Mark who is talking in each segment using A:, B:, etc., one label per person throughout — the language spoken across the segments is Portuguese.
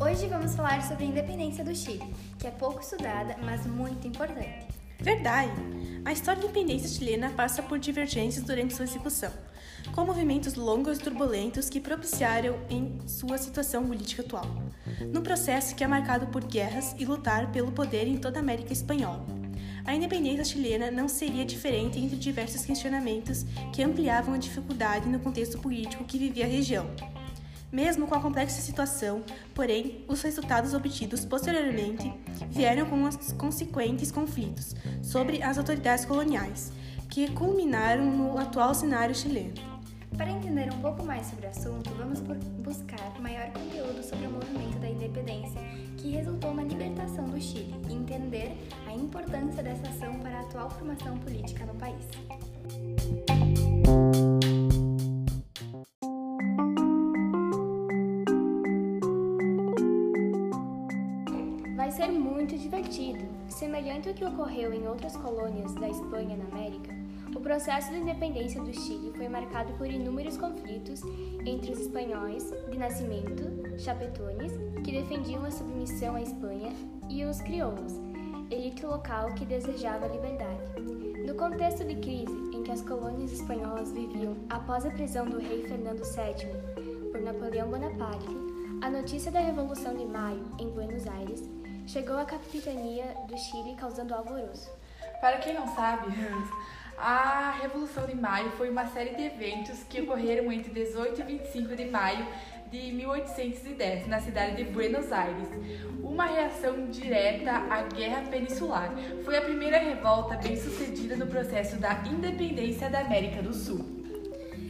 A: Hoje vamos falar sobre a independência do Chile, que é pouco estudada, mas muito importante.
B: Verdade! A história da independência chilena passa por divergências durante sua execução, com movimentos longos e turbulentos que propiciaram em sua situação política atual, num processo que é marcado por guerras e lutar pelo poder em toda a América Espanhola. A independência chilena não seria diferente entre diversos questionamentos que ampliavam a dificuldade no contexto político que vivia a região. Mesmo com a complexa situação, porém, os resultados obtidos posteriormente vieram com os consequentes conflitos sobre as autoridades coloniais, que culminaram no atual cenário chileno.
A: Para entender um pouco mais sobre o assunto, vamos buscar maior conteúdo sobre o movimento da independência que resultou na libertação do Chile e entender a importância dessa ação para a atual formação política no país. Vai ser muito divertido. Semelhante ao que ocorreu em outras colônias da Espanha na América, processo de independência do Chile foi marcado por inúmeros conflitos entre os espanhóis de nascimento, chapetones, que defendiam a submissão à Espanha, e os crioulos, elite local que desejava a liberdade. No contexto de crise em que as colônias espanholas viviam após a prisão do rei Fernando VII por Napoleão Bonaparte, a notícia da Revolução de Maio em Buenos Aires chegou à capitania do Chile causando alvoroço.
C: Para quem não sabe, a Revolução de Maio foi uma série de eventos que ocorreram entre 18 e 25 de maio de 1810, na cidade de Buenos Aires. Uma reação direta à Guerra Peninsular. Foi a primeira revolta bem sucedida no processo da independência da América do Sul.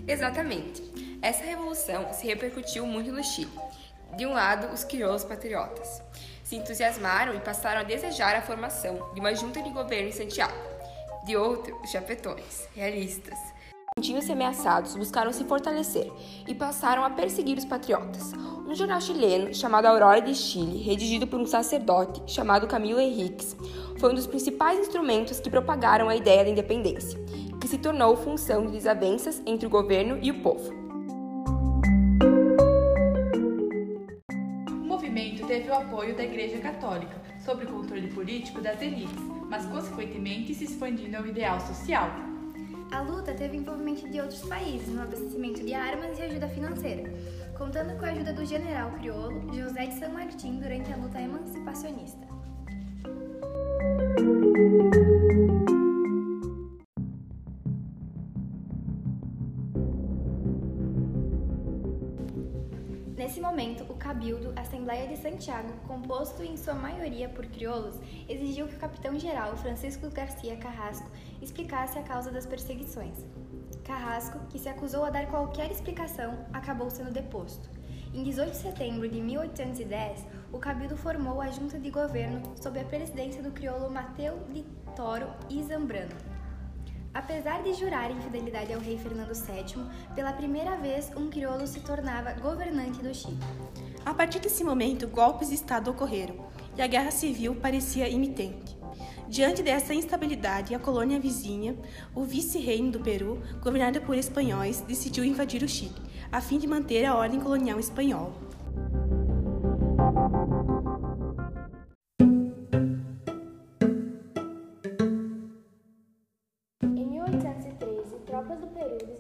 D: Exatamente. Essa revolução se repercutiu muito no Chile. De um lado, os crioulos patriotas se entusiasmaram e passaram a desejar a formação de uma junta de governo em Santiago. De outro, os chapetões, realistas, sentindo-se ameaçados, buscaram se fortalecer e passaram a perseguir os patriotas. Um jornal chileno chamado Aurora de Chile, redigido por um sacerdote chamado Camilo Henriques, foi um dos principais instrumentos que propagaram a ideia da independência, que se tornou função de desavenças entre o governo e o povo.
C: Teve o apoio da Igreja Católica sobre o controle político das elites, mas consequentemente se expandindo ao ideal social.
A: A luta teve envolvimento de outros países no abastecimento de armas e ajuda financeira, contando com a ajuda do general crioulo José de San Martín durante a luta emancipacionista. Nesse momento, o Cabildo, Assembleia de Santiago, composto em sua maioria por crioulos, exigiu que o capitão-geral Francisco Garcia Carrasco explicasse a causa das perseguições. Carrasco, que se acusou a dar qualquer explicação, acabou sendo deposto. Em 18 de setembro de 1810, o Cabildo formou a junta de governo sob a presidência do crioulo Mateu de Toro e Zambrano. Apesar de jurar infidelidade ao rei Fernando VII, pela primeira vez um crioulo se tornava governante do Chile.
B: A partir desse momento, golpes de Estado ocorreram e a guerra civil parecia imitente. Diante dessa instabilidade, a colônia vizinha, o vice-reino do Peru, governada por espanhóis, decidiu invadir o Chile, a fim de manter a ordem colonial espanhola.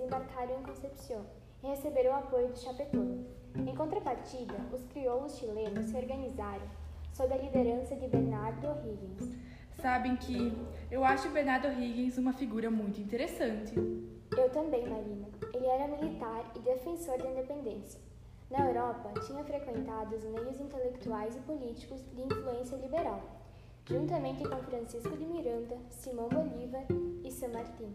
A: Embarcaram em Concepción e receberam o apoio dos chapetones. Em contrapartida, os crioulos chilenos se organizaram sob a liderança de Bernardo O'Higgins.
C: Sabem que eu acho Bernardo O'Higgins uma figura muito interessante.
A: Eu também, Marina. Ele era militar e defensor da independência. Na Europa, tinha frequentado os meios intelectuais e políticos de influência liberal, juntamente com Francisco de Miranda, Simão Bolívar e San Martín.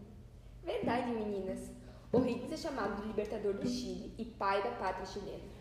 D: Verdade, meninas. O'Higgins é chamado de libertador do Chile e pai da pátria chilena.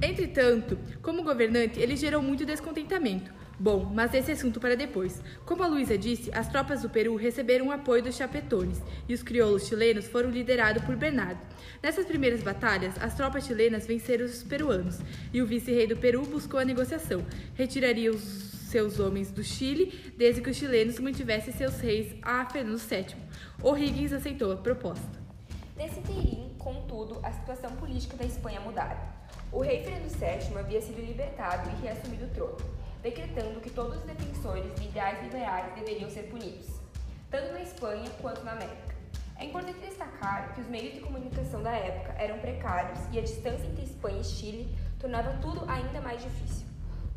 C: Entretanto, como governante, ele gerou muito descontentamento. Bom, mas esse assunto para depois. Como a Luísa disse, as tropas do Peru receberam o apoio dos chapetones e os crioulos chilenos foram liderados por Bernardo. Nessas primeiras batalhas, as tropas chilenas venceram os peruanos e o vice-rei do Peru buscou a negociação, retiraria os seus homens do Chile, desde que os chilenos mantivessem seus reis a Fernando VII. O'Higgins aceitou a proposta.
D: Nesse interim, contudo, a situação política da Espanha mudara. O rei Fernando VII havia sido libertado e reassumido o trono, decretando que todos os defensores de ideais liberais deveriam ser punidos, tanto na Espanha quanto na América. É importante destacar que os meios de comunicação da época eram precários e a distância entre Espanha e Chile tornava tudo ainda mais difícil.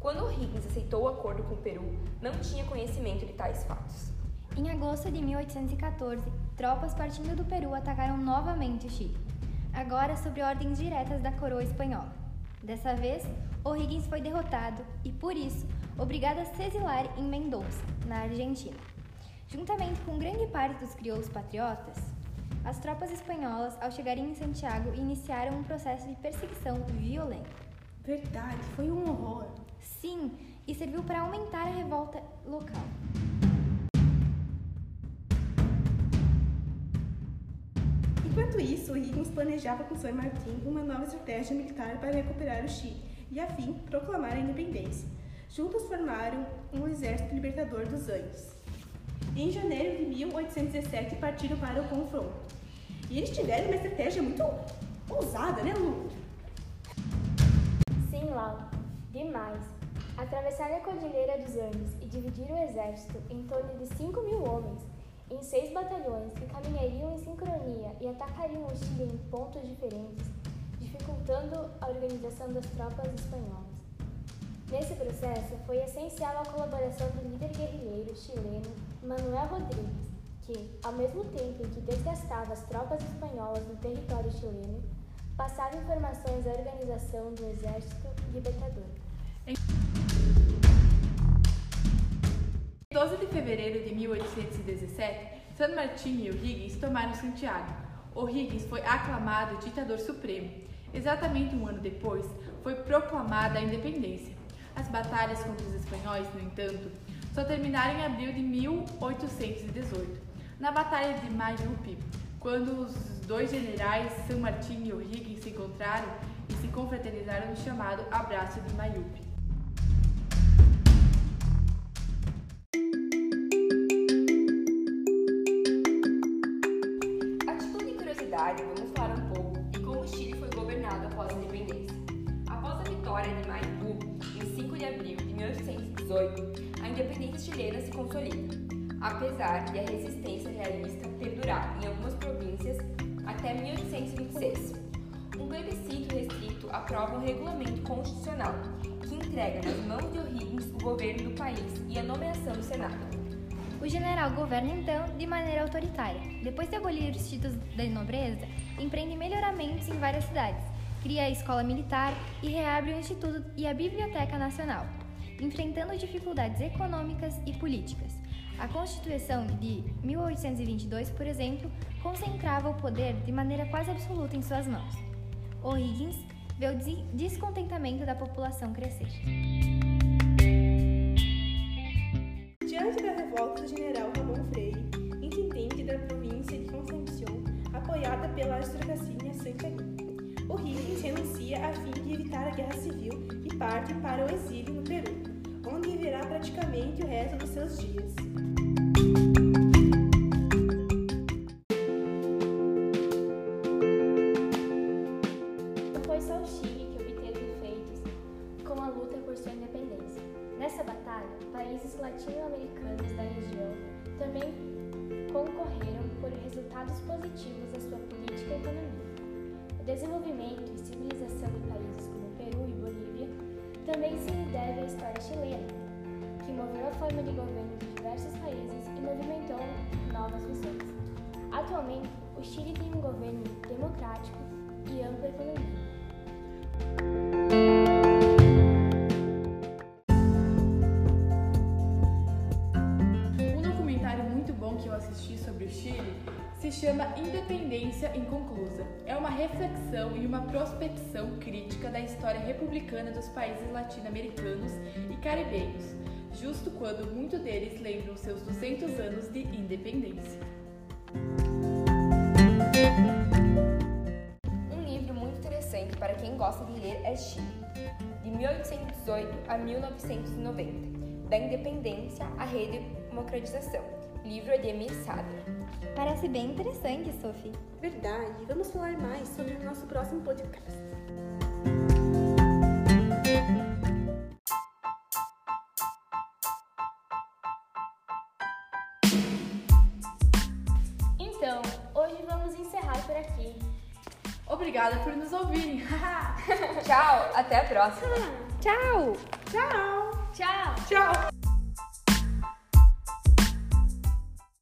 D: Quando O'Higgins aceitou o acordo com o Peru, não tinha conhecimento de tais fatos.
A: Em agosto de 1814, tropas partindo do Peru atacaram novamente o Chile, agora sob ordens diretas da coroa espanhola. Dessa vez, O'Higgins foi derrotado e, por isso, obrigado a se exilar em Mendoza, na Argentina. Juntamente com grande parte dos crioulos patriotas, as tropas espanholas, ao chegarem em Santiago, iniciaram um processo de perseguição violenta.
B: Verdade, foi um horror.
A: Sim, e serviu para aumentar a revolta local.
B: Enquanto isso, Higgins planejava com San Martín uma nova estratégia militar para recuperar o Chile e, a fim, proclamar a independência. Juntos formaram um exército libertador dos Andes. Em janeiro de 1817, partiram para o confronto. E eles tiveram uma estratégia muito ousada, né, Lu?
A: Sim, Lau, demais. Atravessar a Cordilheira dos Andes e dividir o exército em torno de 5 mil homens em seis batalhões que caminhariam em sincronia e atacariam o Chile em pontos diferentes, dificultando a organização das tropas espanholas. Nesse processo, foi essencial a colaboração do líder guerrilheiro chileno Manuel Rodrigues, que, ao mesmo tempo em que desgastava as tropas espanholas no território chileno, passava informações à organização do Exército Libertador.
C: 12 de fevereiro de 1817, San Martín e O'Higgins tomaram Santiago. O'Higgins foi aclamado ditador supremo. Exatamente um ano depois, foi proclamada a independência. As batalhas contra os espanhóis, no entanto, só terminaram em abril de 1818, na Batalha de Mayupi, quando os dois generais, San Martín e O'Higgins, se encontraram e se confraternizaram no chamado Abraço de Mayupi.
D: Título de curiosidade, vamos falar um pouco de como o Chile foi governado após a independência. Após a vitória de Maipú, em 5 de abril de 1818, a independência chilena se consolida, apesar de a resistência realista perdurar em algumas províncias até 1826. Um plebiscito restrito aprova o regulamento constitucional, que entrega nas mãos de O'Higgins o governo do país e a nomeação do Senado.
A: O general governa então de maneira autoritária. Depois de abolir os títulos da nobreza, empreende melhoramentos em várias cidades, cria a escola militar e reabre o Instituto e a Biblioteca Nacional, enfrentando dificuldades econômicas e políticas. A Constituição de 1822, por exemplo, concentrava o poder de maneira quase absoluta em suas mãos. O'Higgins vê o des- descontentamento da população crescer.
B: Pela aristocracia santiaguina, O'Higgins renuncia a fim de evitar a guerra civil e parte para o exílio no Peru, onde viverá praticamente o resto dos seus dias.
A: Foi só o Chile que obteve feitos com a luta por sua independência. Nessa batalha, países latino-americanos da região também concorreram por resultados positivos à sua política e economia. O desenvolvimento e civilização de países como Peru e Bolívia também se deve à história chilena, que moveu a forma de governo de diversos países e movimentou novas visões. Atualmente, o Chile tem um governo democrático e ampla economia.
C: Se chama Independência Inconclusa. É uma reflexão e uma prospecção crítica da história republicana dos países latino-americanos e caribenhos, justo quando muitos deles lembram seus 200 anos de independência.
D: Um livro muito interessante para quem gosta de ler é Chile, de 1818 a 1990. Da Independência à Redemocratização. Livro de Emir Sadra.
E: Parece bem interessante, Sophie.
B: Verdade. Vamos falar mais sobre o nosso próximo podcast.
A: Então, hoje vamos encerrar por aqui.
C: Obrigada por nos ouvirem.
D: Tchau, até a próxima.
E: Tchau!
A: Tchau!
C: Tchau!